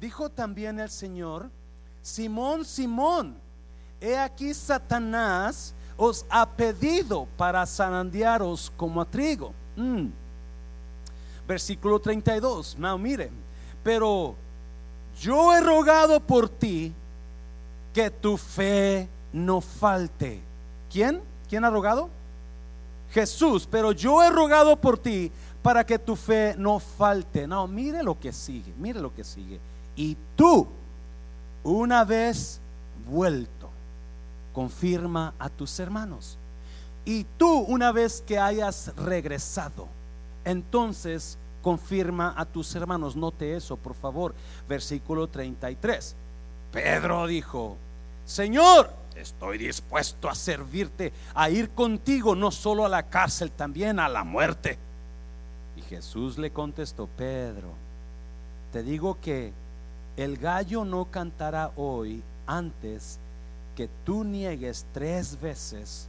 dijo también el Señor, Simón, Simón, he aquí Satanás os ha pedido para zarandearos como a trigo. Mm. Versículo 32, no, mire, pero yo he rogado por ti que tu fe no falte. ¿Quién? ¿Quién ha rogado? Jesús, pero yo he rogado por ti para que tu fe no falte. No, mire lo que sigue, mire lo que sigue. Y tú, una vez vuelto, confirma a tus hermanos. Y tú, una vez que hayas regresado, entonces confirma a tus hermanos. Note eso, por favor. Versículo 33. Pedro dijo, Señor, estoy dispuesto a servirte, a ir contigo, no solo a la cárcel, también a la muerte. Jesús le contestó, Pedro, te digo que el gallo no cantará hoy antes que tú niegues tres veces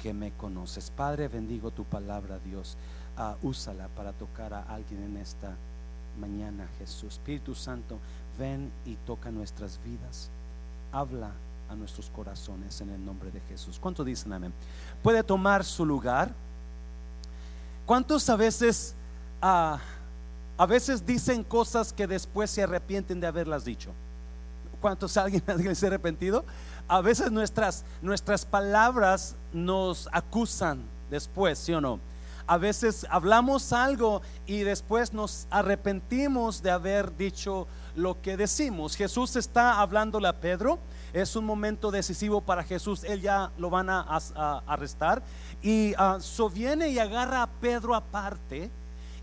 que me conoces. Padre, bendigo tu palabra, Dios. Uh, úsala para tocar a alguien en esta mañana, Jesús. Espíritu Santo, ven y toca nuestras vidas. Habla a nuestros corazones en el nombre de Jesús. ¿Cuánto dicen amén? Puede tomar su lugar. ¿Cuántos a veces, uh, a veces dicen cosas que después se arrepienten de haberlas dicho? ¿Cuántos alguien, alguien se ha arrepentido? A veces nuestras, nuestras palabras nos acusan después, ¿sí o no? A veces hablamos algo y después nos arrepentimos de haber dicho lo que decimos. Jesús está hablándole a Pedro es un momento decisivo para Jesús. Él ya lo van a, arrestar. Y uh, so viene y agarra a Pedro aparte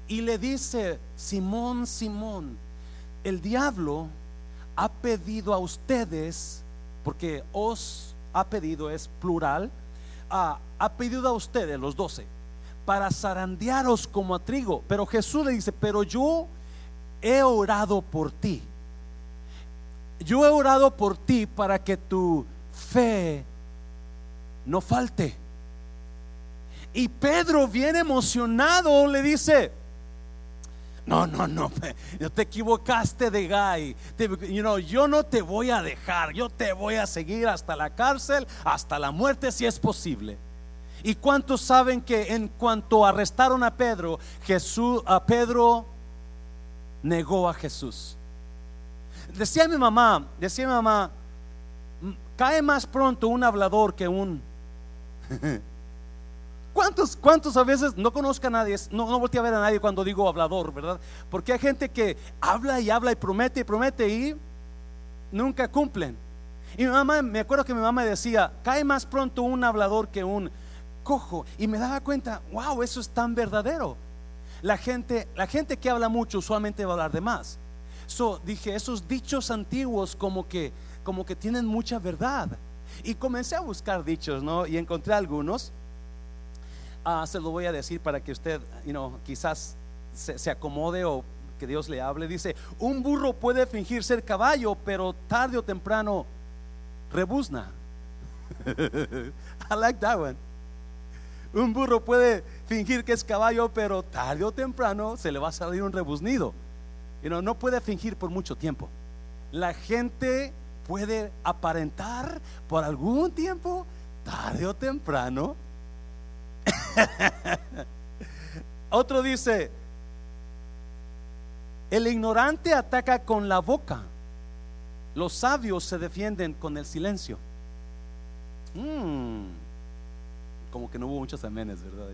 y le dice, Simón, Simón, el diablo ha pedido a ustedes, porque os ha pedido, es plural, uh, ha pedido a ustedes, los doce, para zarandearos como a trigo. Pero Jesús le dice, pero yo he orado por ti yo he orado por ti para que tu fe no falte. Y Pedro, bien emocionado, le dice, no, no, no, te equivocaste de gay. yo no te voy a dejar, yo te voy a seguir hasta la cárcel, hasta la muerte si es posible. ¿Y cuántos saben que en cuanto arrestaron a Pedro, Jesús, a Pedro negó a Jesús? Decía mi mamá, decía mi mamá, cae más pronto un hablador que un... ¿Cuántos, ¿Cuántos a veces no conozco a nadie? No, no volteé a ver a nadie cuando digo hablador, ¿verdad? Porque hay gente que habla y habla y promete y promete y nunca cumplen. Y mi mamá, me acuerdo que mi mamá decía, cae más pronto un hablador que un cojo. Y me daba cuenta, wow, eso es tan verdadero. La gente, la gente que habla mucho usualmente va a hablar de más. So, dije, esos dichos antiguos como que, como que tienen mucha verdad. Y comencé a buscar dichos, ¿no? Y encontré algunos. Ah, se lo voy a decir para que usted, you know, quizás se, acomode o que Dios le hable. Dice, un burro puede fingir ser caballo, pero tarde o temprano rebuzna. I like that one. Un burro puede fingir que es caballo, pero tarde o temprano se le va a salir un rebuznido no puede fingir por mucho tiempo. La gente puede aparentar por algún tiempo, tarde o temprano. Otro dice, el ignorante ataca con la boca, los sabios se defienden con el silencio. Mm, como que no hubo muchos amenes, ¿verdad?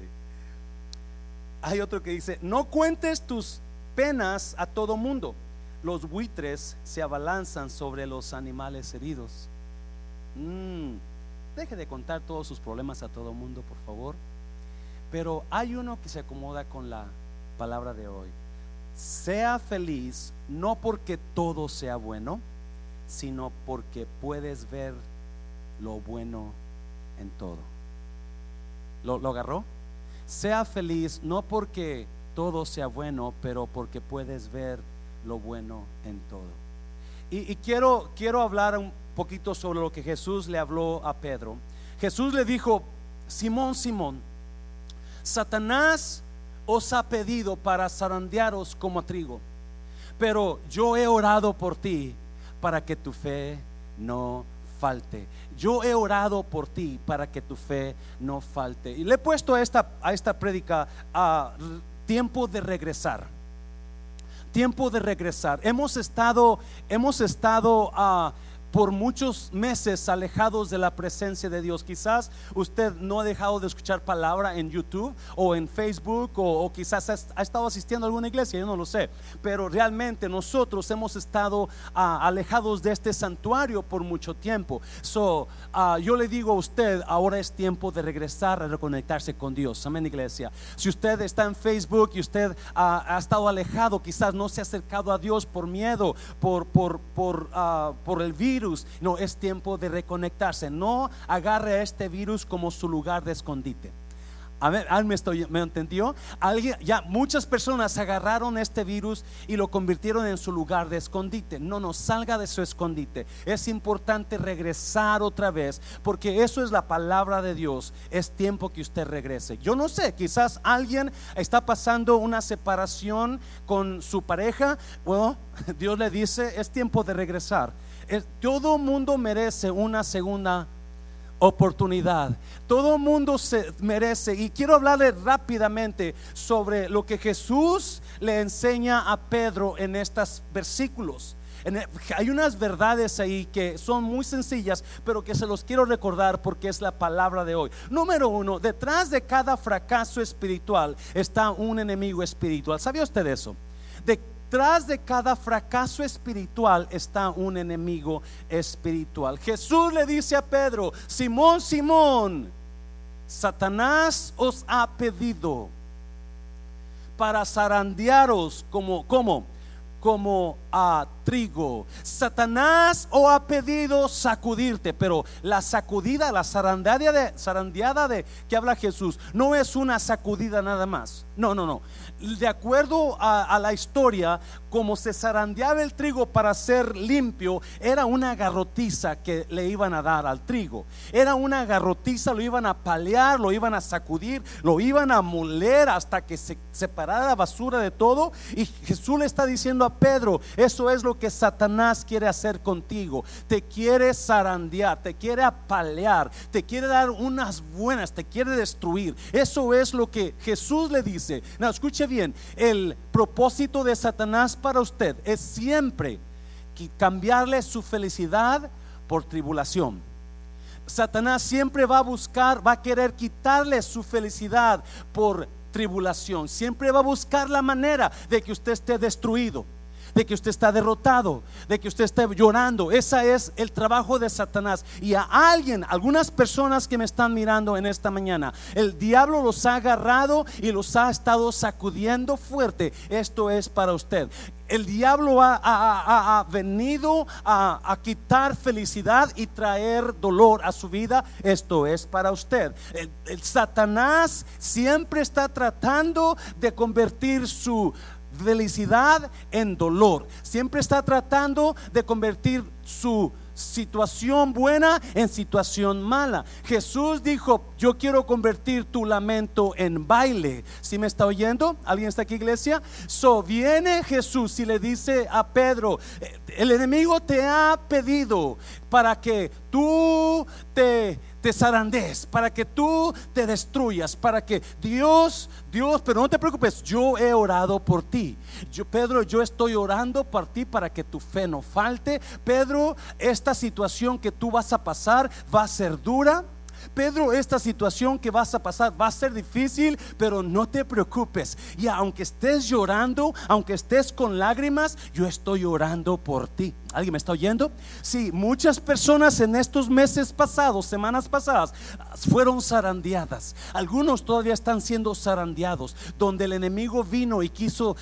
Hay otro que dice, no cuentes tus penas a todo mundo. Los buitres se abalanzan sobre los animales heridos. Mm, deje de contar todos sus problemas a todo mundo, por favor. Pero hay uno que se acomoda con la palabra de hoy. Sea feliz no porque todo sea bueno, sino porque puedes ver lo bueno en todo. ¿Lo, lo agarró? Sea feliz no porque todo sea bueno, pero porque puedes ver lo bueno en todo. Y, quiero, quiero hablar un poquito sobre lo que Jesús le habló a Pedro. Jesús le dijo, Simón, Simón, Satanás os ha pedido para zarandearos como trigo. pero yo he orado por ti para que tu fe no falte. Yo he orado por ti para que tu fe no falte. Y le he puesto a esta, a esta a tiempo de regresar. Tiempo de regresar. Hemos estado, hemos estado a por muchos meses alejados de la presencia de Dios. Quizás usted no ha dejado de escuchar palabra en YouTube o en Facebook o, quizás ha, estado asistiendo a alguna iglesia, yo no lo sé. Pero realmente nosotros hemos estado ah, alejados de este santuario por mucho tiempo. So, ah, yo le digo a usted, ahora es tiempo de regresar a reconectarse con Dios. Amén, iglesia. Si usted está en Facebook y usted ha estado alejado, quizás no se ha acercado a Dios por miedo, por, por, por, por el virus no, es tiempo de reconectarse. No agarre a este virus como su lugar de escondite. A ver, me, estoy, ¿me entendió? Alguien, ya muchas personas agarraron este virus y lo convirtieron en su lugar de escondite. No, no, salga de su escondite. Es importante regresar otra vez porque eso es la palabra de Dios. Es tiempo que usted regrese. Yo no sé, quizás alguien está pasando una separación con su pareja. Bueno, Dios le dice, es tiempo de regresar todo mundo merece una segunda oportunidad. Todo mundo se merece. Y quiero hablarle rápidamente sobre lo que Jesús le enseña a Pedro en estos versículos. Hay unas verdades ahí que son muy sencillas, pero que se los quiero recordar porque es la palabra de hoy. Número uno, detrás de cada fracaso espiritual está un enemigo espiritual. ¿Sabía usted eso? De Detrás de cada fracaso espiritual está un enemigo espiritual. Jesús le dice a Pedro, Simón, Simón, Satanás os ha pedido para zarandearos como, como, como a trigo. Satanás os ha pedido sacudirte, pero la sacudida, la zarandeada de, zarandeada de que habla Jesús, no es una sacudida nada más. No, no, no de acuerdo a, la historia, como se zarandeaba el trigo para ser limpio, era una garrotiza que le iban a dar al trigo. Era una garrotiza, lo iban a palear, lo iban a sacudir, lo iban a moler hasta que se separara la basura de todo. Y Jesús le está diciendo a Pedro, eso es lo que Satanás quiere hacer contigo. Te quiere zarandear, te quiere apalear, te quiere dar unas buenas, te quiere destruir. Eso es lo que Jesús le dice. No, escuche bien, el propósito de Satanás para usted es siempre cambiarle su felicidad por tribulación. Satanás siempre va a buscar, va a querer quitarle su felicidad por tribulación. Siempre va a buscar la manera de que usted esté destruido de que usted está derrotado, de que usted esté llorando. Ese es el trabajo de Satanás. Y a alguien, algunas personas que me están mirando en esta mañana, el diablo los ha agarrado y los ha estado sacudiendo fuerte. Esto es para usted el diablo ha, venido a, quitar felicidad y traer dolor a su vida, esto es para usted. el, Satanás siempre está tratando de convertir su felicidad en dolor. Siempre está tratando de convertir su situación buena en situación mala. Jesús dijo, yo quiero convertir tu lamento en baile. Si me está oyendo? ¿Alguien está aquí, iglesia? So viene Jesús y le dice a Pedro, el enemigo te ha pedido para que tú te te zarandees, para que tú te destruyas, para que Dios, Dios, pero no te preocupes, yo he orado por ti. Yo, Pedro, yo estoy orando por ti para que tu fe no falte. Pedro, esta situación que tú vas a pasar va a ser dura. Pedro, esta situación que vas a pasar va a ser difícil, pero no te preocupes. Y aunque estés llorando, aunque estés con lágrimas, yo estoy orando por ti. ¿Alguien me está oyendo? Sí, muchas personas en estos meses pasados, semanas pasadas, fueron zarandeadas. Algunos todavía están siendo zarandeados, donde el enemigo vino y quiso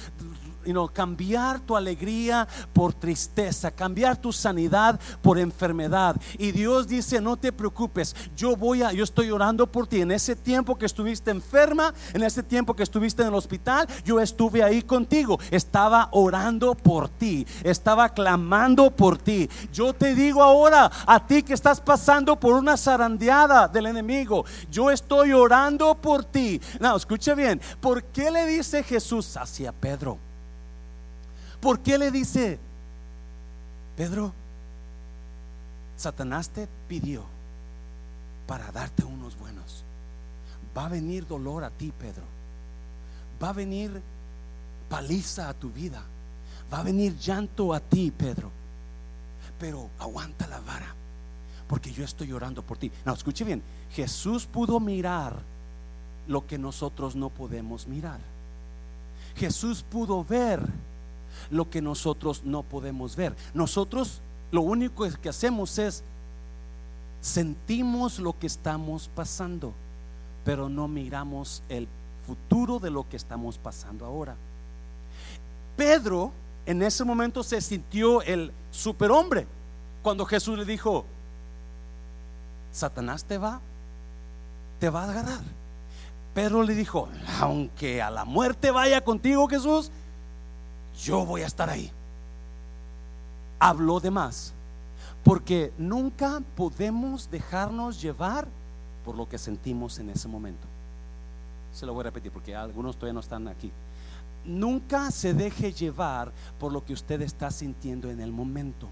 cambiar tu alegría por tristeza, cambiar tu sanidad por enfermedad. Y Dios dice, no te preocupes, yo voy a, yo estoy orando por ti. En ese tiempo que estuviste enferma, en ese tiempo que estuviste en el hospital, yo estuve ahí contigo. Estaba orando por ti, estaba clamando por ti. Yo te digo ahora, a ti que estás pasando por una zarandeada del enemigo, yo estoy orando por ti. No, escuche bien, ¿por qué le dice Jesús hacia Pedro? ¿Por qué le dice, Pedro, Satanás te pidió para darte unos buenos? Va a venir dolor a ti, Pedro. Va a venir paliza a tu vida. Va a venir llanto a ti, Pedro. Pero aguanta la vara, porque yo estoy llorando por ti. No, escuche bien. Jesús pudo mirar lo que nosotros no podemos mirar. Jesús pudo ver lo que nosotros no podemos ver. Nosotros lo único que hacemos es sentimos lo que estamos pasando, pero no miramos el futuro de lo que estamos pasando ahora. Pedro en ese momento se sintió el superhombre cuando Jesús le dijo, Satanás te va, te va a agarrar. Pedro le dijo, aunque a la muerte vaya contigo Jesús, yo voy a estar ahí. Habló de más, porque nunca podemos dejarnos llevar por lo que sentimos en ese momento. Se lo voy a repetir porque algunos todavía no están aquí. Nunca se deje llevar por lo que usted está sintiendo en el momento.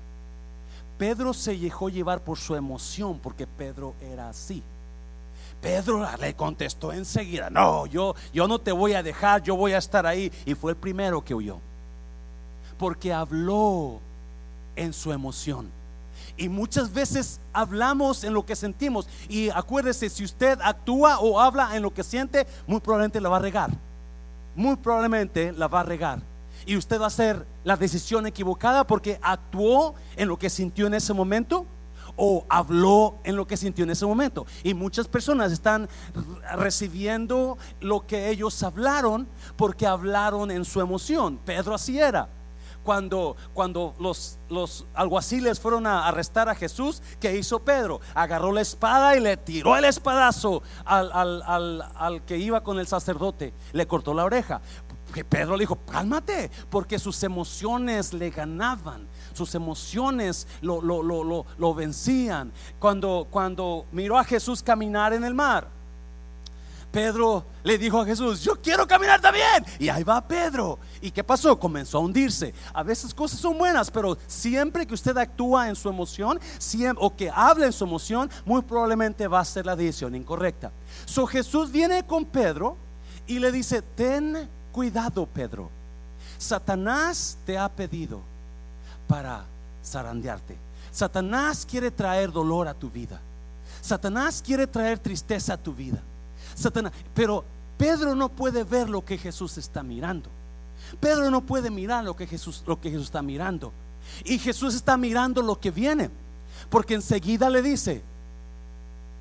Pedro se dejó llevar por su emoción porque Pedro era así. Pedro le contestó enseguida, no, yo, yo no te voy a dejar, yo voy a estar ahí. Y fue el primero que huyó. Porque habló en su emoción. Y muchas veces hablamos en lo que sentimos. Y acuérdese, si usted actúa o habla en lo que siente, muy probablemente la va a regar. Muy probablemente la va a regar. Y usted va a hacer la decisión equivocada porque actuó en lo que sintió en ese momento o habló en lo que sintió en ese momento. Y muchas personas están recibiendo lo que ellos hablaron porque hablaron en su emoción. Pedro así era. Cuando, cuando los, los alguaciles fueron a arrestar a Jesús, ¿qué hizo Pedro? Agarró la espada y le tiró el espadazo al, al, al que iba con el sacerdote, le cortó la oreja. Pedro le dijo, cálmate, porque sus emociones le ganaban sus emociones lo, lo, lo, lo, vencían. Cuando, cuando miró a Jesús caminar en el mar, Pedro le dijo a Jesús, yo quiero caminar también. Y ahí va Pedro. ¿Y qué pasó? Comenzó a hundirse. A veces cosas son buenas, pero siempre que usted actúa en su emoción o que habla en su emoción, muy probablemente va a ser la decisión incorrecta. So Jesús viene con Pedro y le dice, ten cuidado Pedro. Satanás te ha pedido para zarandearte. Satanás quiere traer dolor a tu vida. Satanás quiere traer tristeza a tu vida. Pero Pedro no puede ver lo que Jesús está mirando. Pedro no puede mirar lo que Jesús lo que Jesús está mirando. Y Jesús está mirando lo que viene, porque enseguida le dice,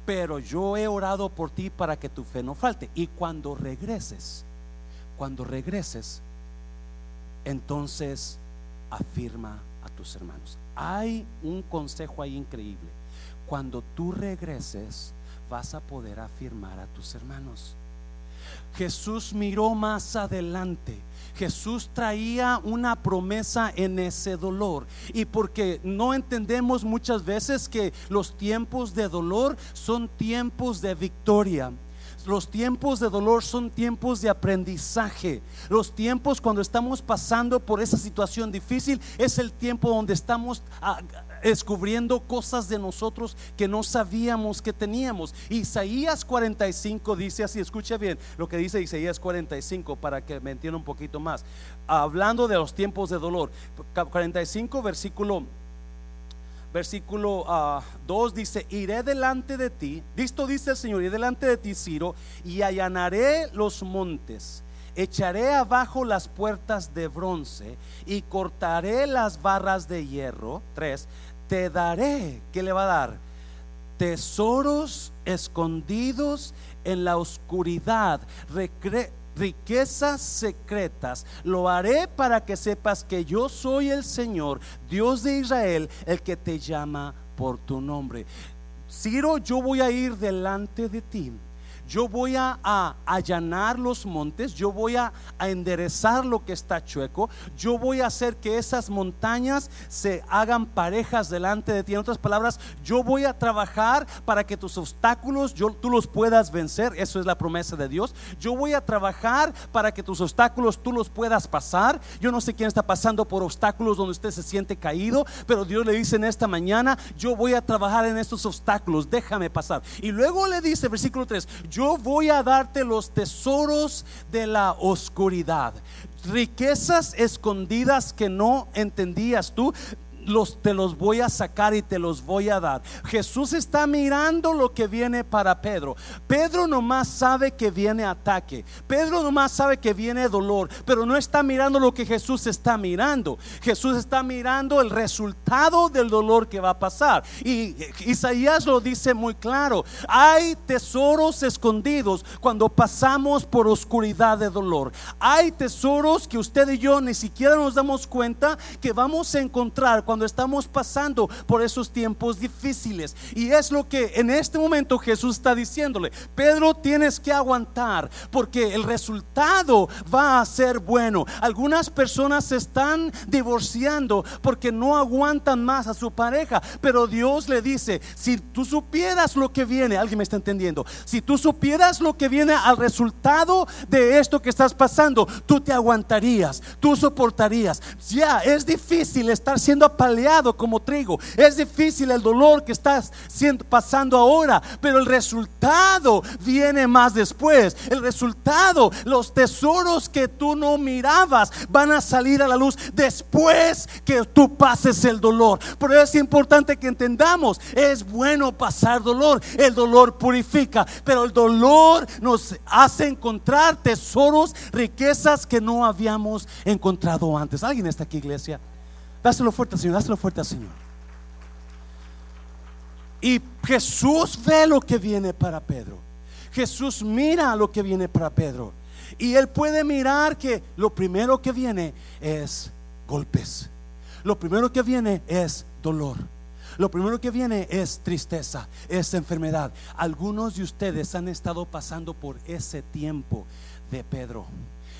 "Pero yo he orado por ti para que tu fe no falte y cuando regreses, cuando regreses, entonces afirma tus hermanos. Hay un consejo ahí increíble. Cuando tú regreses, vas a poder afirmar a tus hermanos. Jesús miró más adelante. Jesús traía una promesa en ese dolor. Y porque no entendemos muchas veces que los tiempos de dolor son tiempos de victoria. Los tiempos de dolor son tiempos de aprendizaje. Los tiempos cuando estamos pasando por esa situación difícil es el tiempo donde estamos descubriendo cosas de nosotros que no sabíamos que teníamos. Isaías 45 dice así, escucha bien lo que dice Isaías 45 para que me entienda un poquito más. Hablando de los tiempos de dolor, 45 versículo versículo 2 ah, dice, iré delante de ti, visto dice el Señor, iré delante de ti, Ciro, y allanaré los montes, echaré abajo las puertas de bronce y cortaré las barras de hierro. 3, te daré, ¿qué le va a dar? Tesoros escondidos en la oscuridad, riquezas secretas. Lo haré para que sepas que yo soy el Señor, Dios de Israel, el que te llama por tu nombre. Ciro, yo voy a ir delante de ti. Yo voy a, a allanar los montes, yo voy a, a enderezar lo que está chueco, yo voy a hacer que esas montañas se hagan parejas delante de ti. En otras palabras, yo voy a trabajar para que tus obstáculos yo, tú los puedas vencer. Eso es la promesa de Dios. Yo voy a trabajar para que tus obstáculos tú los puedas pasar. Yo no sé quién está pasando por obstáculos donde usted se siente caído, pero Dios le dice en esta mañana, yo voy a trabajar en estos obstáculos, déjame pasar. Y luego le dice, versículo 3, yo voy a darte los tesoros de la oscuridad, riquezas escondidas que no entendías tú te los voy a sacar y te los voy a dar. Jesús está mirando lo que viene para Pedro. Pedro nomás sabe que viene ataque. Pedro nomás sabe que viene dolor, pero no está mirando lo que Jesús está mirando. Jesús está mirando el resultado del dolor que va a pasar. Y Isaías lo dice muy claro. Hay tesoros escondidos cuando pasamos por oscuridad de dolor. Hay tesoros que usted y yo ni siquiera nos damos cuenta que vamos a encontrar cuando estamos pasando por esos tiempos difíciles. Y es lo que en este momento Jesús está diciéndole, Pedro tienes que aguantar porque el resultado va a ser bueno. Algunas personas se están divorciando porque no aguantan más a su pareja, pero Dios le dice, si tú supieras lo que viene, alguien me está entendiendo, si tú supieras lo que viene al resultado de esto que estás pasando, tú te aguantarías, tú soportarías. Ya es difícil estar siendo como trigo. Es difícil el dolor que estás pasando ahora, pero el resultado viene más después. El resultado, los tesoros que tú no mirabas van a salir a la luz después que tú pases el dolor. Por eso es importante que entendamos, es bueno pasar dolor. El dolor purifica, pero el dolor nos hace encontrar tesoros, riquezas que no habíamos encontrado antes. ¿Alguien está aquí, iglesia? Dáselo fuerte Señor, dáselo fuerte al Señor. Y Jesús ve lo que viene para Pedro. Jesús mira lo que viene para Pedro. Y él puede mirar que lo primero que viene es golpes. Lo primero que viene es dolor. Lo primero que viene es tristeza, es enfermedad. Algunos de ustedes han estado pasando por ese tiempo de Pedro.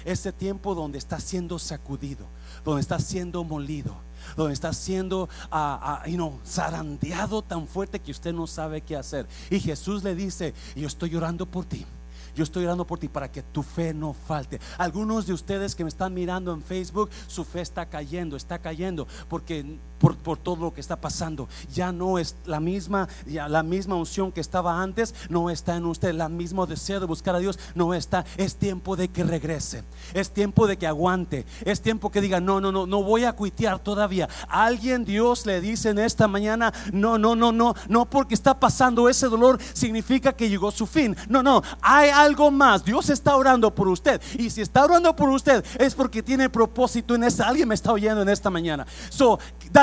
Ese tiempo donde está siendo sacudido, donde está siendo molido donde está siendo uh, uh, zarandeado tan fuerte que usted no sabe qué hacer. Y Jesús le dice, yo estoy llorando por ti. Yo estoy orando por ti para que tu fe no falte. Algunos de ustedes que me están mirando en Facebook, su fe está cayendo, está cayendo, porque por, todo lo que está pasando. Ya no es la misma, ya la misma unción que estaba antes, no está en usted. La mismo deseo de buscar a Dios no está. Es tiempo de que regrese. Es tiempo de que aguante. Es tiempo que diga, no, no, no, no voy a cuitear todavía. Alguien Dios le dice en esta mañana, no, no, no, no, no porque está pasando ese dolor significa que llegó su fin. No, no, hay algo más. Dios está orando por usted. Y si está orando por usted es porque tiene propósito en esta. Alguien me está oyendo en esta mañana. So,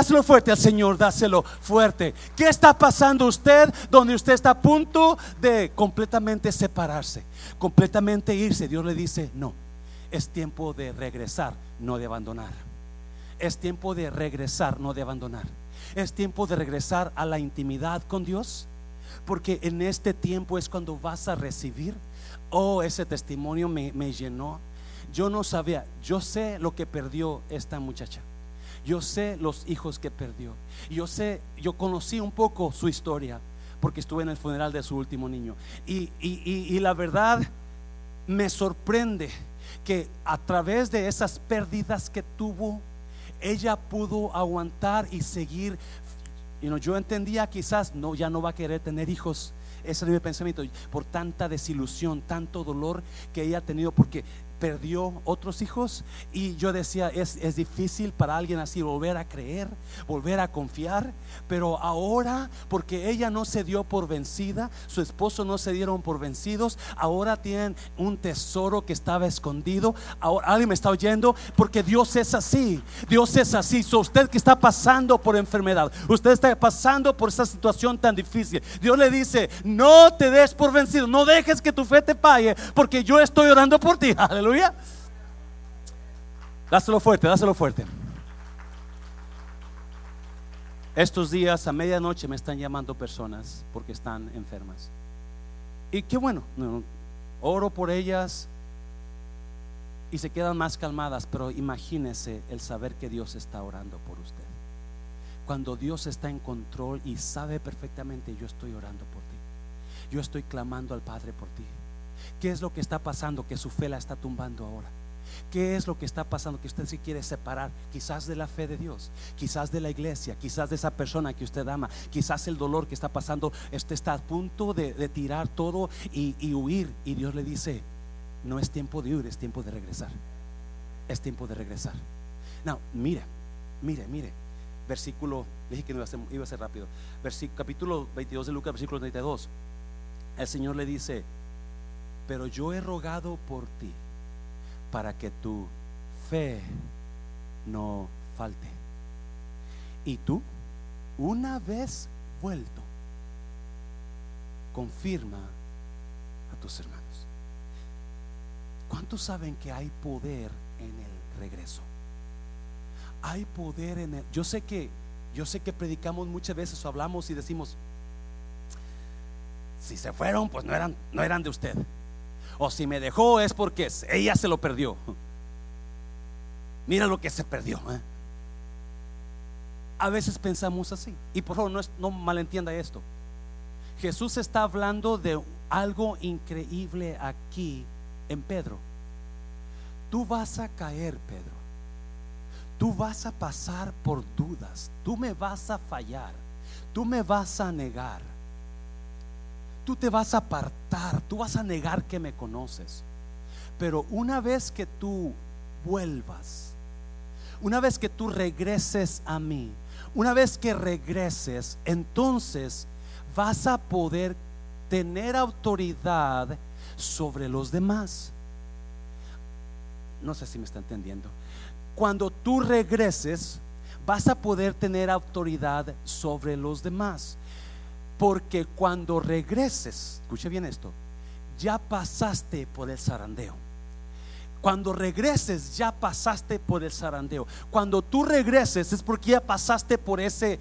Dáselo fuerte al Señor, dáselo fuerte. ¿Qué está pasando usted donde usted está a punto de completamente separarse, completamente irse? Dios le dice, no, es tiempo de regresar, no de abandonar. Es tiempo de regresar, no de abandonar. Es tiempo de regresar a la intimidad con Dios, porque en este tiempo es cuando vas a recibir. Oh, ese testimonio me, me llenó. Yo no sabía, yo sé lo que perdió esta muchacha. Yo sé los hijos que perdió. Yo sé, yo conocí un poco su historia porque estuve en el funeral de su último niño. Y, y, la verdad me sorprende que a través de esas pérdidas que tuvo, ella pudo aguantar y seguir. You yo entendía quizás no, ya no va a querer tener hijos. Ese es mi pensamiento por tanta desilusión, tanto dolor que ella ha tenido, porque perdió otros hijos y yo decía, es, es, difícil para alguien así volver a creer, volver a confiar, pero ahora, porque ella no se dio por vencida, su esposo no se dieron por vencidos, ahora tienen un tesoro que estaba escondido, ahora alguien me está oyendo, porque Dios es así, Dios es así, so, usted que está pasando por enfermedad, usted está pasando por esa situación tan difícil, Dios le dice, no te des por vencido, no dejes que tu fe te pague, porque yo estoy orando por ti, aleluya. Dáselo fuerte, dáselo fuerte. Estos días a medianoche me están llamando personas porque están enfermas. Y qué bueno, oro por ellas y se quedan más calmadas, pero imagínese el saber que Dios está orando por usted. Cuando Dios está en control y sabe perfectamente, yo estoy orando por ti. Yo estoy clamando al Padre por ti. ¿Qué es lo que está pasando? Que su fe la está tumbando ahora. ¿Qué es lo que está pasando? Que usted se quiere separar, quizás de la fe de Dios, quizás de la iglesia, quizás de esa persona que usted ama, quizás el dolor que está pasando, usted está a punto de, tirar todo y, huir. Y Dios le dice, no es tiempo de huir, es tiempo de regresar. Es tiempo de regresar. No, mire, mire, mire. Versículo, dije que no iba a ser, rápido. Capítulo 22 de Lucas, versículo 32. El Señor le dice, pero yo he rogado por ti para que tu fe no falte. Y tú, una vez vuelto, confirma a tus hermanos. ¿Cuántos saben que hay poder en el regreso? Hay poder en el. Yo sé que, yo sé que predicamos muchas veces o hablamos y decimos, si se fueron, pues no eran, no eran de usted. O si me dejó es porque ella se lo perdió. Mira lo que se perdió. ¿eh? A veces pensamos así. Y por favor, no, no malentienda esto. Jesús está hablando de algo increíble aquí en Pedro. Tú vas a caer, Pedro. Tú vas a pasar por dudas. Tú me vas a fallar. Tú me vas a negar tú te vas a apartar, tú vas a negar que me conoces. Pero una vez que tú vuelvas, una vez que tú regreses a mí, una vez que regreses, entonces vas a poder tener autoridad sobre los demás. No sé si me está entendiendo. Cuando tú regreses, vas a poder tener autoridad sobre los demás. Porque cuando regreses, escuche bien esto, ya pasaste por el zarandeo. Cuando regreses, ya pasaste por el zarandeo. Cuando tú regreses es porque ya pasaste por ese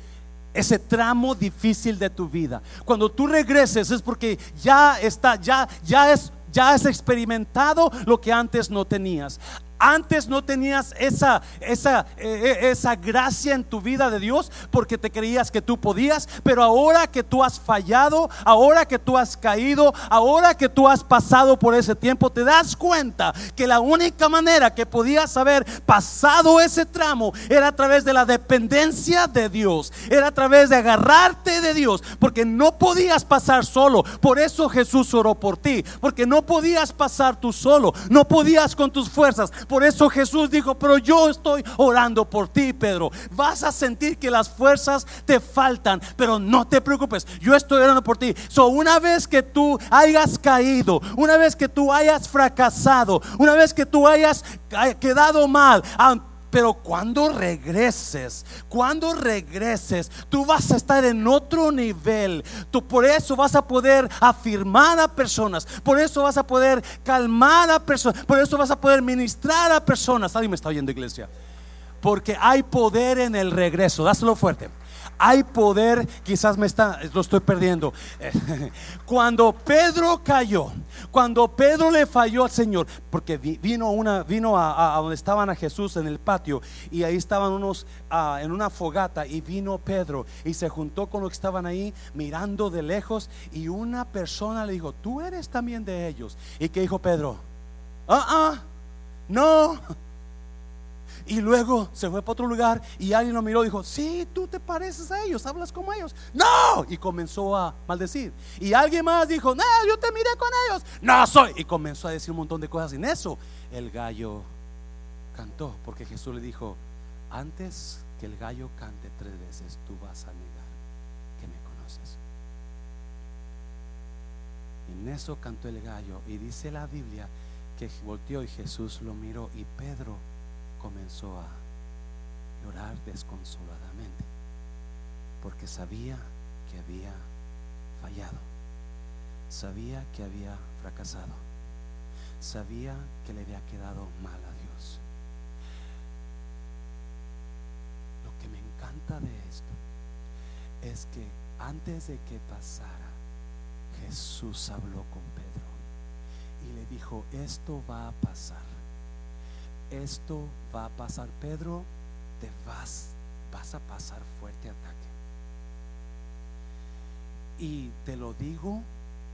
ese tramo difícil de tu vida. Cuando tú regreses es porque ya está, ya ya es ya has experimentado lo que antes no tenías. Antes no tenías esa, esa, eh, eh, esa gracia en tu vida de Dios porque te creías que tú podías, pero ahora que tú has fallado, ahora que tú has caído, ahora que tú has pasado por ese tiempo, te das cuenta que la única manera que podías haber pasado ese tramo era a través de la dependencia de Dios, era a través de agarrarte de Dios, porque no podías pasar solo. Por eso Jesús oró por ti, porque no podías pasar tú solo, no podías con tus fuerzas por eso Jesús dijo, pero yo estoy orando por ti, Pedro. Vas a sentir que las fuerzas te faltan, pero no te preocupes, yo estoy orando por ti. So, una vez que tú hayas caído, una vez que tú hayas fracasado, una vez que tú hayas quedado mal, pero cuando regreses, cuando regreses, tú vas a estar en otro nivel. Tú por eso vas a poder afirmar a personas, por eso vas a poder calmar a personas, por eso vas a poder ministrar a personas. Alguien me está oyendo, iglesia. Porque hay poder en el regreso. Dáselo fuerte hay poder, quizás me está, lo estoy perdiendo. Cuando Pedro cayó, cuando Pedro le falló al Señor, porque vino una, vino a, donde estaban a Jesús en el patio y ahí estaban unos ah, en una fogata y vino Pedro y se juntó con los que estaban ahí mirando de lejos y una persona le dijo, tú eres también de ellos. ¿Y que dijo Pedro? Ah, ah, no. Y luego se fue para otro lugar y alguien lo miró y dijo, sí, tú te pareces a ellos, hablas como ellos. No. Y comenzó a maldecir. Y alguien más dijo, no, yo te miré con ellos. No soy. Y comenzó a decir un montón de cosas. En eso el gallo cantó, porque Jesús le dijo, antes que el gallo cante tres veces, tú vas a negar que me conoces. En eso cantó el gallo y dice la Biblia que volteó y Jesús lo miró y Pedro comenzó a llorar desconsoladamente porque sabía que había fallado, sabía que había fracasado, sabía que le había quedado mal a Dios. Lo que me encanta de esto es que antes de que pasara, Jesús habló con Pedro y le dijo, esto va a pasar. Esto va a pasar, Pedro, te vas, vas a pasar fuerte ataque. Y te lo digo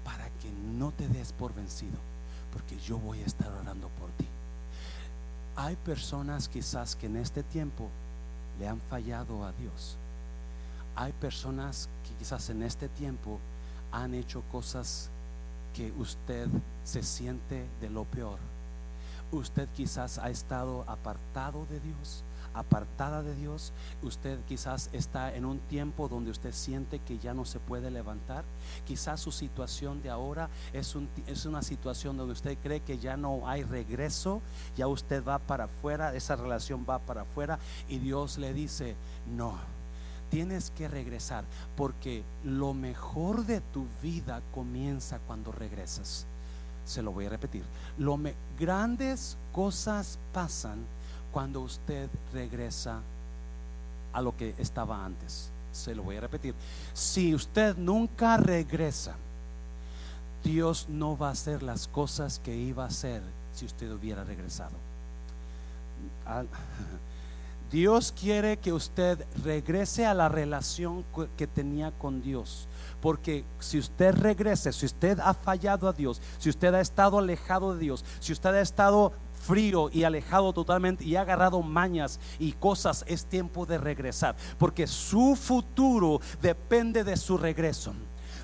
para que no te des por vencido, porque yo voy a estar orando por ti. Hay personas quizás que en este tiempo le han fallado a Dios. Hay personas que quizás en este tiempo han hecho cosas que usted se siente de lo peor. Usted quizás ha estado apartado de Dios apartada de Dios, usted quizás está en un tiempo donde usted siente que ya no se puede levantar, quizás su situación de ahora es, un, es una situación donde usted cree que ya no hay regreso, ya usted va para afuera, esa relación va para afuera y Dios le dice, no. Tienes que regresar porque lo mejor de tu vida comienza cuando regresas. Se lo voy a repetir. Lo grandes cosas pasan cuando usted regresa a lo que estaba antes. Se lo voy a repetir. Si usted nunca regresa, Dios no va a hacer las cosas que iba a hacer si usted hubiera regresado. Dios quiere que usted regrese a la relación que tenía con Dios. Porque si usted regrese, si usted ha fallado a Dios, si usted ha estado alejado de Dios, si usted ha estado frío y alejado totalmente y ha agarrado mañas y cosas, es tiempo de regresar, porque su futuro depende de su regreso.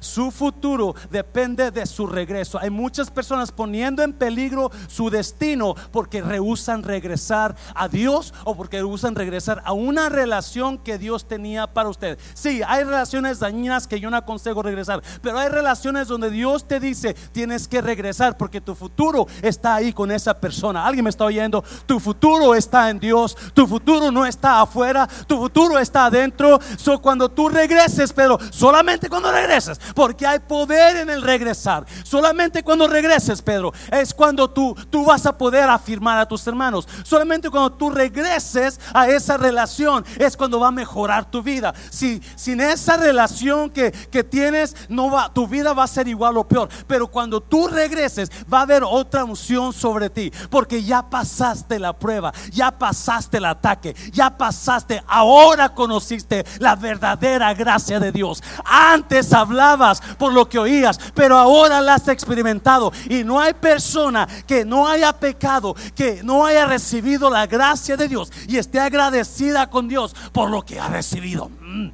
Su futuro depende de su regreso. Hay muchas personas poniendo en peligro su destino porque rehusan regresar a Dios o porque rehusan regresar a una relación que Dios tenía para usted. Sí, hay relaciones dañinas que yo no aconsejo regresar, pero hay relaciones donde Dios te dice tienes que regresar porque tu futuro está ahí con esa persona. Alguien me está oyendo. Tu futuro está en Dios. Tu futuro no está afuera. Tu futuro está adentro. So, cuando tú regreses, pero solamente cuando regreses porque hay poder en el regresar. Solamente cuando regreses, Pedro, es cuando tú, tú vas a poder afirmar a tus hermanos. Solamente cuando tú regreses a esa relación es cuando va a mejorar tu vida. Si sin esa relación que, que tienes, no va, tu vida va a ser igual o peor. Pero cuando tú regreses, va a haber otra unción sobre ti, porque ya pasaste la prueba, ya pasaste el ataque, ya pasaste, ahora conociste la verdadera gracia de Dios. Antes hablaba por lo que oías, pero ahora la has experimentado. Y no hay persona que no haya pecado, que no haya recibido la gracia de Dios y esté agradecida con Dios por lo que ha recibido. Mm.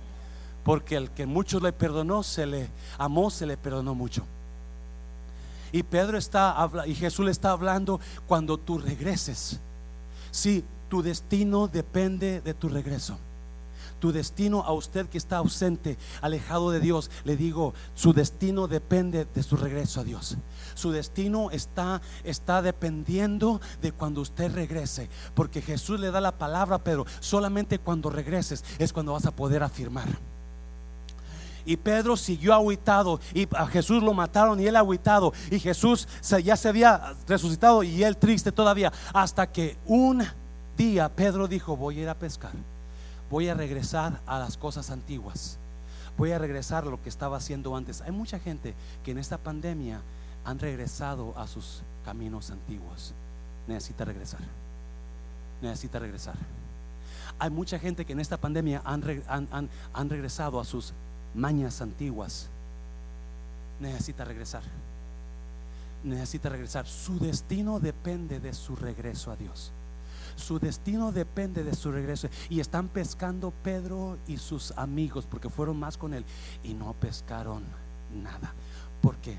Porque el que mucho le perdonó, se le amó, se le perdonó mucho. Y Pedro está y Jesús le está hablando cuando tú regreses. Si tu destino depende de tu regreso tu destino a usted que está ausente, alejado de Dios, le digo, su destino depende de su regreso a Dios. Su destino está, está dependiendo de cuando usted regrese, porque Jesús le da la palabra, pero solamente cuando regreses es cuando vas a poder afirmar. Y Pedro siguió aguitado y a Jesús lo mataron y él aguitado y Jesús ya se había resucitado y él triste todavía hasta que un día Pedro dijo voy a ir a pescar voy a regresar a las cosas antiguas. Voy a regresar a lo que estaba haciendo antes. Hay mucha gente que en esta pandemia han regresado a sus caminos antiguos. Necesita regresar. Necesita regresar. Hay mucha gente que en esta pandemia han, han regresado a sus mañas antiguas. Necesita regresar. Necesita regresar. Su destino depende de su regreso a Dios. Su destino depende de su regreso. Y están pescando Pedro y sus amigos porque fueron más con él y no pescaron nada. Porque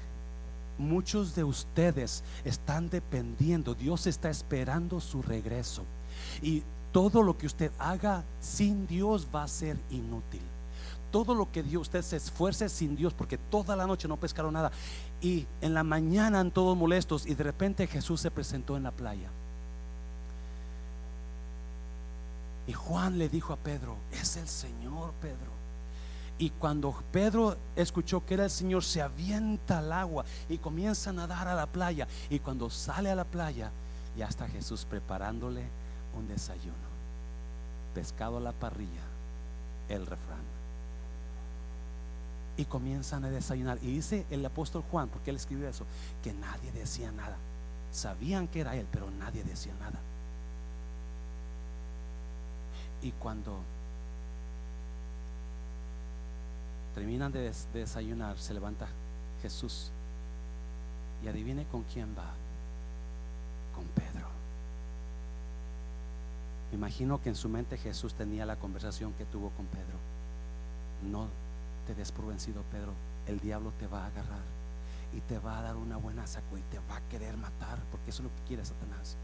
muchos de ustedes están dependiendo, Dios está esperando su regreso. Y todo lo que usted haga sin Dios va a ser inútil. Todo lo que Dios, usted se esfuerce sin Dios, porque toda la noche no pescaron nada. Y en la mañana han todos molestos y de repente Jesús se presentó en la playa. Y Juan le dijo a Pedro, es el Señor, Pedro. Y cuando Pedro escuchó que era el Señor, se avienta al agua y comienza a nadar a la playa. Y cuando sale a la playa, ya está Jesús preparándole un desayuno. Pescado a la parrilla, el refrán. Y comienzan a desayunar. Y dice el apóstol Juan, porque él escribió eso, que nadie decía nada. Sabían que era él, pero nadie decía nada. Y cuando terminan de desayunar, se levanta Jesús y adivine con quién va. Con Pedro. Me imagino que en su mente Jesús tenía la conversación que tuvo con Pedro. No te des por vencido, Pedro. El diablo te va a agarrar y te va a dar una buena saco y te va a querer matar, porque eso es lo que quiere Satanás.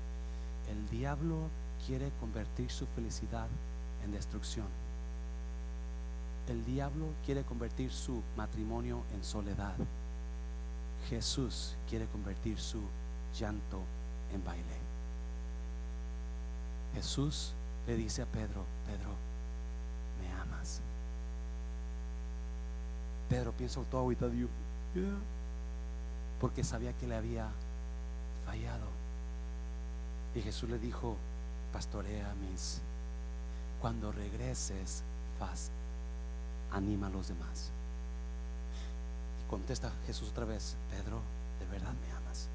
El diablo quiere convertir su felicidad en destrucción. El diablo quiere convertir su matrimonio en soledad. Jesús quiere convertir su llanto en baile. Jesús le dice a Pedro, Pedro, ¿me amas? Pedro piensa todo ahorita, Dios, porque sabía que le había fallado. Y Jesús le dijo, pastorea mis, cuando regreses, faz, anima a los demás. Y contesta Jesús otra vez, Pedro, ¿de verdad me amas?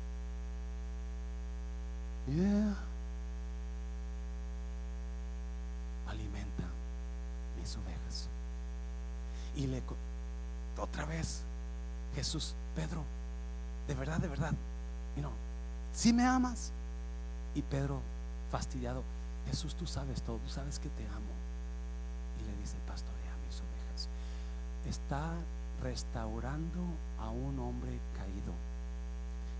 Yeah. Alimenta mis ovejas. Y le otra vez, Jesús, Pedro, de verdad, de verdad, y no, si me amas. Y Pedro, fastidiado, Jesús, tú sabes todo, tú sabes que te amo. Y le dice, pastorea mis ovejas. Está restaurando a un hombre caído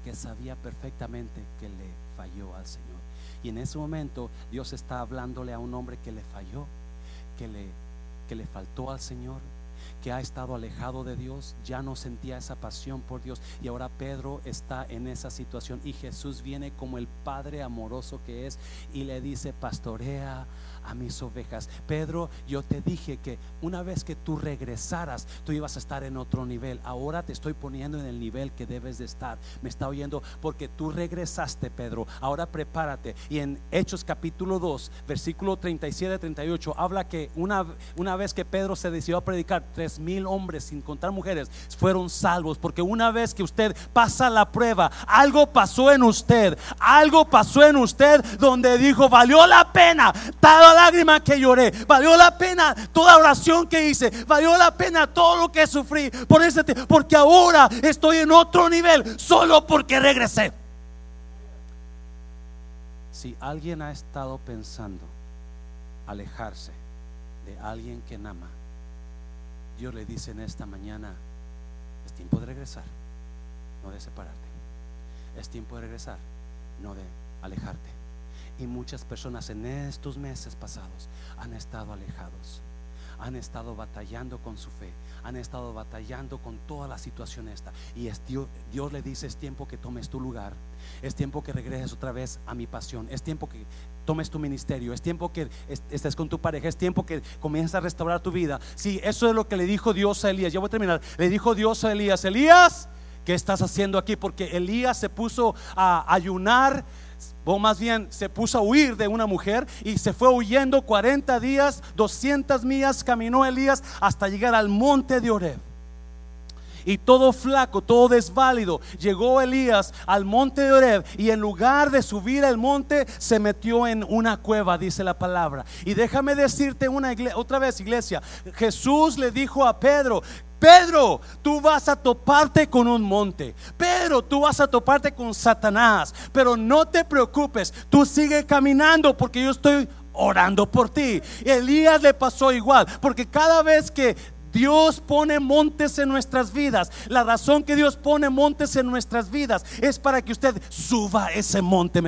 que sabía perfectamente que le falló al Señor. Y en ese momento Dios está hablándole a un hombre que le falló, que le, que le faltó al Señor, que ha estado alejado de Dios, ya no sentía esa pasión por Dios. Y ahora Pedro está en esa situación y Jesús viene como el Padre amoroso que es y le dice, pastorea a mis ovejas. Pedro, yo te dije que una vez que tú regresaras, tú ibas a estar en otro nivel. Ahora te estoy poniendo en el nivel que debes de estar. Me está oyendo porque tú regresaste, Pedro. Ahora prepárate. Y en Hechos capítulo 2, versículo 37, 38, habla que una, una vez que Pedro se decidió a predicar, tres mil hombres, sin contar mujeres, fueron salvos. Porque una vez que usted pasa la prueba, algo pasó en usted. Algo pasó en usted donde dijo, valió la pena lágrima que lloré, valió la pena toda oración que hice, valió la pena todo lo que sufrí por ese porque ahora estoy en otro nivel solo porque regresé. Si alguien ha estado pensando alejarse de alguien que ama, Dios le dice en esta mañana, es tiempo de regresar, no de separarte. Es tiempo de regresar, no de alejarte. Y muchas personas en estos meses pasados han estado alejados, han estado batallando con su fe, han estado batallando con toda la situación esta. Y es Dios, le dice, es tiempo que tomes tu lugar, es tiempo que regreses otra vez a mi pasión, es tiempo que tomes tu ministerio, es tiempo que estés con tu pareja, es tiempo que comiences a restaurar tu vida. Sí, eso es lo que le dijo Dios a Elías. Ya voy a terminar. Le dijo Dios a Elías, Elías, ¿qué estás haciendo aquí? Porque Elías se puso a ayunar o más bien se puso a huir de una mujer y se fue huyendo 40 días, 200 millas caminó Elías hasta llegar al monte de Oreb. Y todo flaco, todo desválido, llegó Elías al monte de Oreb y en lugar de subir al monte se metió en una cueva, dice la palabra. Y déjame decirte una otra vez, iglesia, Jesús le dijo a Pedro, Pedro, tú vas a toparte con un monte. Pedro, tú vas a toparte con Satanás. Pero no te preocupes, tú sigue caminando porque yo estoy orando por ti. Elías le pasó igual, porque cada vez que Dios pone montes en nuestras vidas. La razón que Dios pone montes en nuestras vidas es para que usted suba ese monte.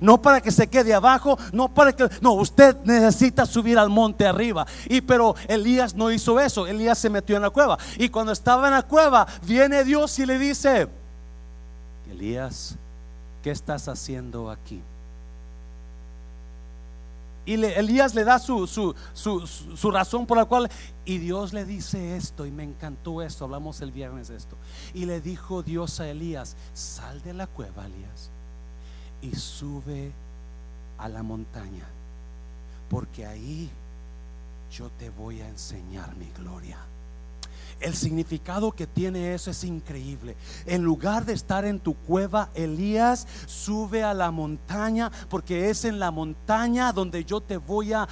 No para que se quede abajo, no para que no, usted necesita subir al monte arriba. Y pero Elías no hizo eso. Elías se metió en la cueva y cuando estaba en la cueva viene Dios y le dice, Elías, ¿qué estás haciendo aquí? Y Elías le da su, su, razón por la cual. Y Dios le dice esto, y me encantó esto, hablamos el viernes de esto. Y le dijo Dios a Elías, sal de la cueva, Elías, y sube a la montaña, porque ahí yo te voy a enseñar mi gloria. El significado que tiene eso es increíble. En lugar de estar en tu cueva, Elías sube a la montaña porque es en la montaña donde yo te voy a,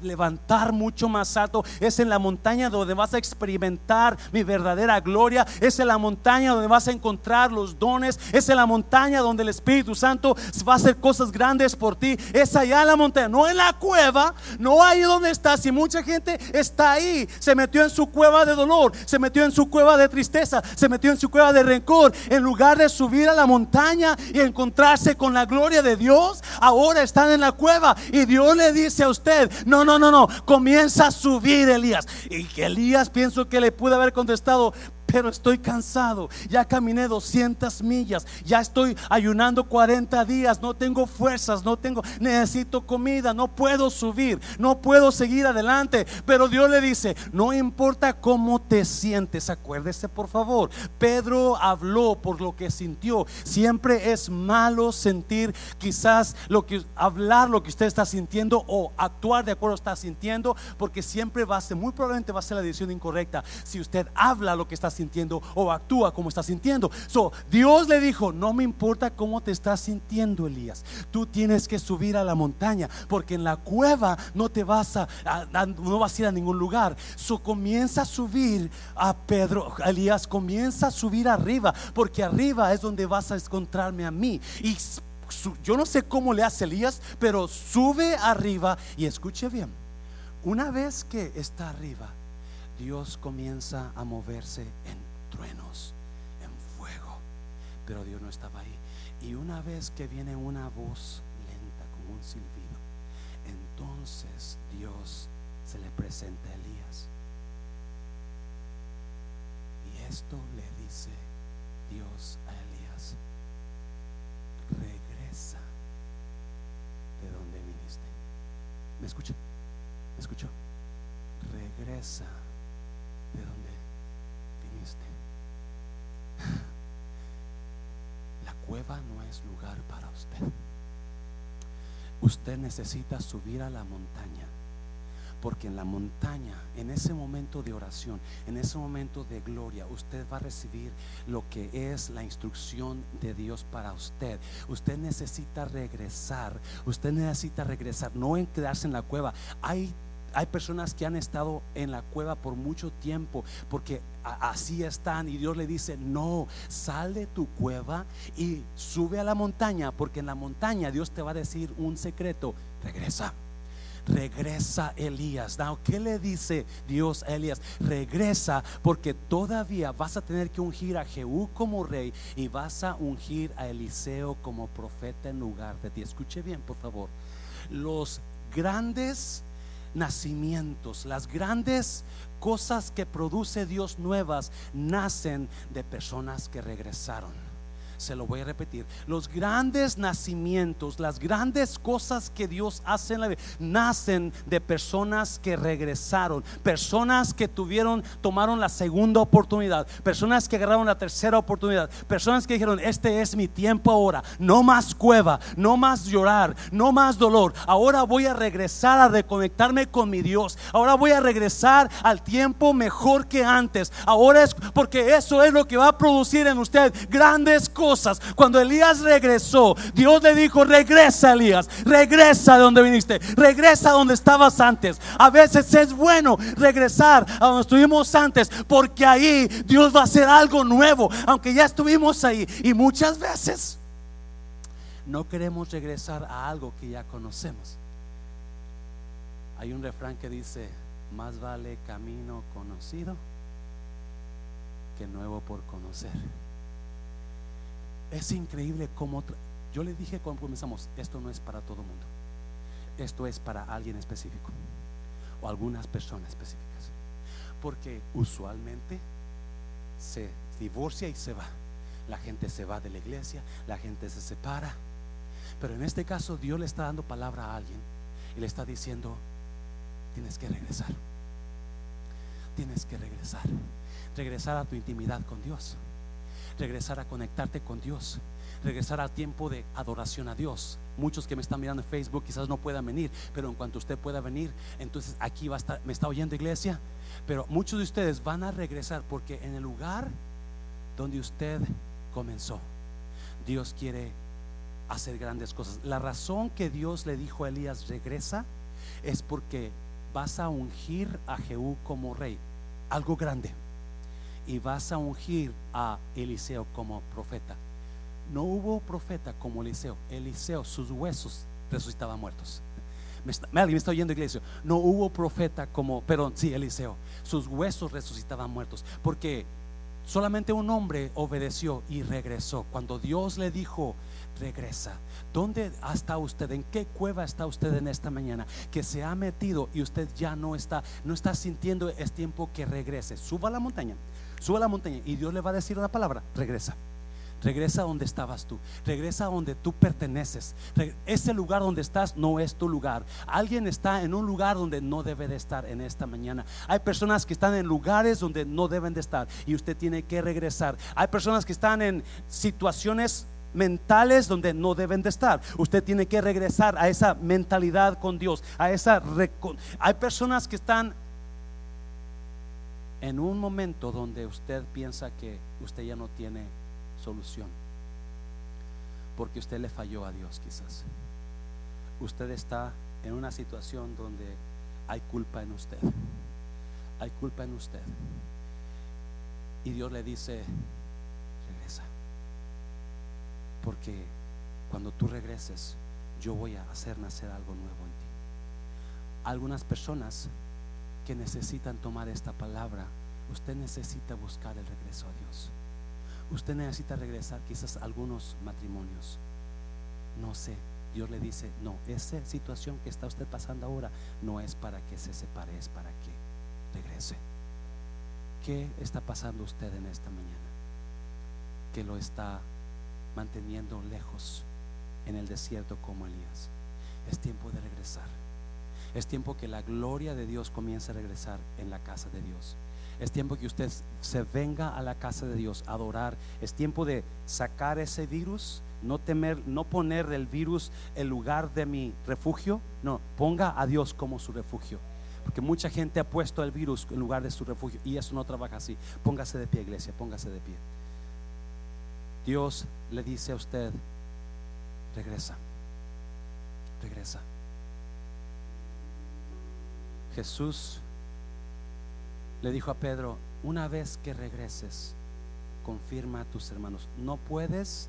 levantar mucho más alto. Es en la montaña donde vas a experimentar mi verdadera gloria. Es en la montaña donde vas a encontrar los dones. Es en la montaña donde el Espíritu Santo va a hacer cosas grandes por ti. Es allá en la montaña, no en la cueva, no ahí donde estás. Y mucha gente está ahí, se metió en su cueva de dolor, se metió en su cueva de tristeza, se metió en su cueva de rencor. En lugar de subir a la montaña y encontrarse con la gloria de Dios, ahora están en la cueva. Y Dios le dice a usted, no, no, no, no, comienza a subir Elías. Y que Elías pienso que le pude haber contestado, pero estoy cansado. Ya caminé 200 millas, ya estoy ayunando 40 días, no tengo fuerzas, no tengo, necesito comida, no puedo subir, no puedo seguir adelante. Pero Dios le dice, no importa cómo te sientes, acuérdese por favor. Pedro habló por lo que sintió. Siempre es malo sentir quizás lo que hablar lo que usted está sintiendo o actuar de acuerdo a lo que está sintiendo, porque siempre va a ser, muy probablemente va a ser la decisión incorrecta. Si usted habla lo que está sintiendo o actúa como está sintiendo. So, Dios le dijo, no me importa cómo te estás sintiendo, Elías. Tú tienes que subir a la montaña porque en la cueva no te vas a, no vas a ir a ningún lugar. So, comienza a subir a Pedro, Elías, comienza a subir arriba porque arriba es donde vas a encontrarme a mí. Y yo no sé cómo le hace Elías, pero sube arriba y escuche bien. Una vez que está arriba, Dios comienza a moverse en truenos, en fuego. Pero Dios no estaba ahí. Y una vez que viene una voz lenta como un silbido, entonces Dios se le presenta a Elías. Y esto le dice Dios a Elías, regresa de donde viniste. ¿Me escucha? ¿Me escuchó? Regresa de dónde viniste. La cueva no es lugar para usted. Usted necesita subir a la montaña. Porque en la montaña, en ese momento de oración, en ese momento de gloria, usted va a recibir lo que es la instrucción de Dios para usted. Usted necesita regresar, usted necesita regresar, no quedarse en la cueva. Hay hay personas que han estado en la cueva por mucho tiempo porque así están y Dios le dice, no, sal de tu cueva y sube a la montaña porque en la montaña Dios te va a decir un secreto, regresa. Regresa Elías. ¿Qué le dice Dios a Elías? Regresa porque todavía vas a tener que ungir a Jehú como rey y vas a ungir a Eliseo como profeta en lugar de ti. Escuche bien, por favor. Los grandes nacimientos, las grandes cosas que produce Dios nuevas, nacen de personas que regresaron se lo voy a repetir, los grandes nacimientos, las grandes cosas que Dios hace en la vida, nacen de personas que regresaron, personas que tuvieron, tomaron la segunda oportunidad, personas que agarraron la tercera oportunidad, personas que dijeron, este es mi tiempo ahora, no más cueva, no más llorar, no más dolor, ahora voy a regresar a reconectarme con mi Dios, ahora voy a regresar al tiempo mejor que antes, ahora es porque eso es lo que va a producir en usted grandes cosas cuando Elías regresó, Dios le dijo, regresa Elías, regresa de donde viniste, regresa donde estabas antes. A veces es bueno regresar a donde estuvimos antes, porque ahí Dios va a hacer algo nuevo, aunque ya estuvimos ahí. Y muchas veces no queremos regresar a algo que ya conocemos. Hay un refrán que dice, más vale camino conocido que nuevo por conocer. Es increíble cómo yo le dije cuando comenzamos, esto no es para todo el mundo. Esto es para alguien específico o algunas personas específicas. Porque usualmente se divorcia y se va. La gente se va de la iglesia, la gente se separa. Pero en este caso Dios le está dando palabra a alguien y le está diciendo, tienes que regresar. Tienes que regresar. Regresar a tu intimidad con Dios regresar a conectarte con Dios, regresar al tiempo de adoración a Dios. Muchos que me están mirando en Facebook quizás no puedan venir, pero en cuanto usted pueda venir, entonces aquí va a estar, me está oyendo iglesia, pero muchos de ustedes van a regresar porque en el lugar donde usted comenzó, Dios quiere hacer grandes cosas. La razón que Dios le dijo a Elías, regresa, es porque vas a ungir a Jehú como rey, algo grande, y vas a ungir a Eliseo como profeta. No hubo profeta como Eliseo. Eliseo, sus huesos resucitaban muertos. Me está, me está oyendo, iglesia. No hubo profeta como, perdón, sí, Eliseo. Sus huesos resucitaban muertos. Porque solamente un hombre obedeció y regresó. Cuando Dios le dijo, regresa. ¿Dónde está usted? ¿En qué cueva está usted en esta mañana? Que se ha metido y usted ya no está, no está sintiendo, es tiempo que regrese. Suba a la montaña, suba a la montaña y Dios le va a decir una palabra, regresa. Regresa a donde estabas tú. Regresa a donde tú perteneces. Ese lugar donde estás no es tu lugar. Alguien está en un lugar donde no debe de estar en esta mañana. Hay personas que están en lugares donde no deben de estar y usted tiene que regresar. Hay personas que están en situaciones mentales donde no deben de estar. Usted tiene que regresar a esa mentalidad con Dios, a esa hay personas que están en un momento donde usted piensa que usted ya no tiene solución. Porque usted le falló a Dios quizás. Usted está en una situación donde hay culpa en usted. Hay culpa en usted. Y Dios le dice, porque cuando tú regreses, yo voy a hacer nacer algo nuevo en ti. Algunas personas que necesitan tomar esta palabra, usted necesita buscar el regreso a Dios. Usted necesita regresar quizás a algunos matrimonios. No sé, Dios le dice, no, esa situación que está usted pasando ahora no es para que se separe, es para que regrese. ¿Qué está pasando usted en esta mañana? Que lo está manteniendo lejos en el desierto como Elías. Es tiempo de regresar. Es tiempo que la gloria de Dios comience a regresar en la casa de Dios. Es tiempo que usted se venga a la casa de Dios a adorar. Es tiempo de sacar ese virus, no temer, no poner el virus en lugar de mi refugio. No, ponga a Dios como su refugio. Porque mucha gente ha puesto el virus en lugar de su refugio y eso no trabaja así. Póngase de pie, iglesia, póngase de pie. Dios le dice a usted, regresa, regresa. Jesús le dijo a Pedro, una vez que regreses, confirma a tus hermanos. No puedes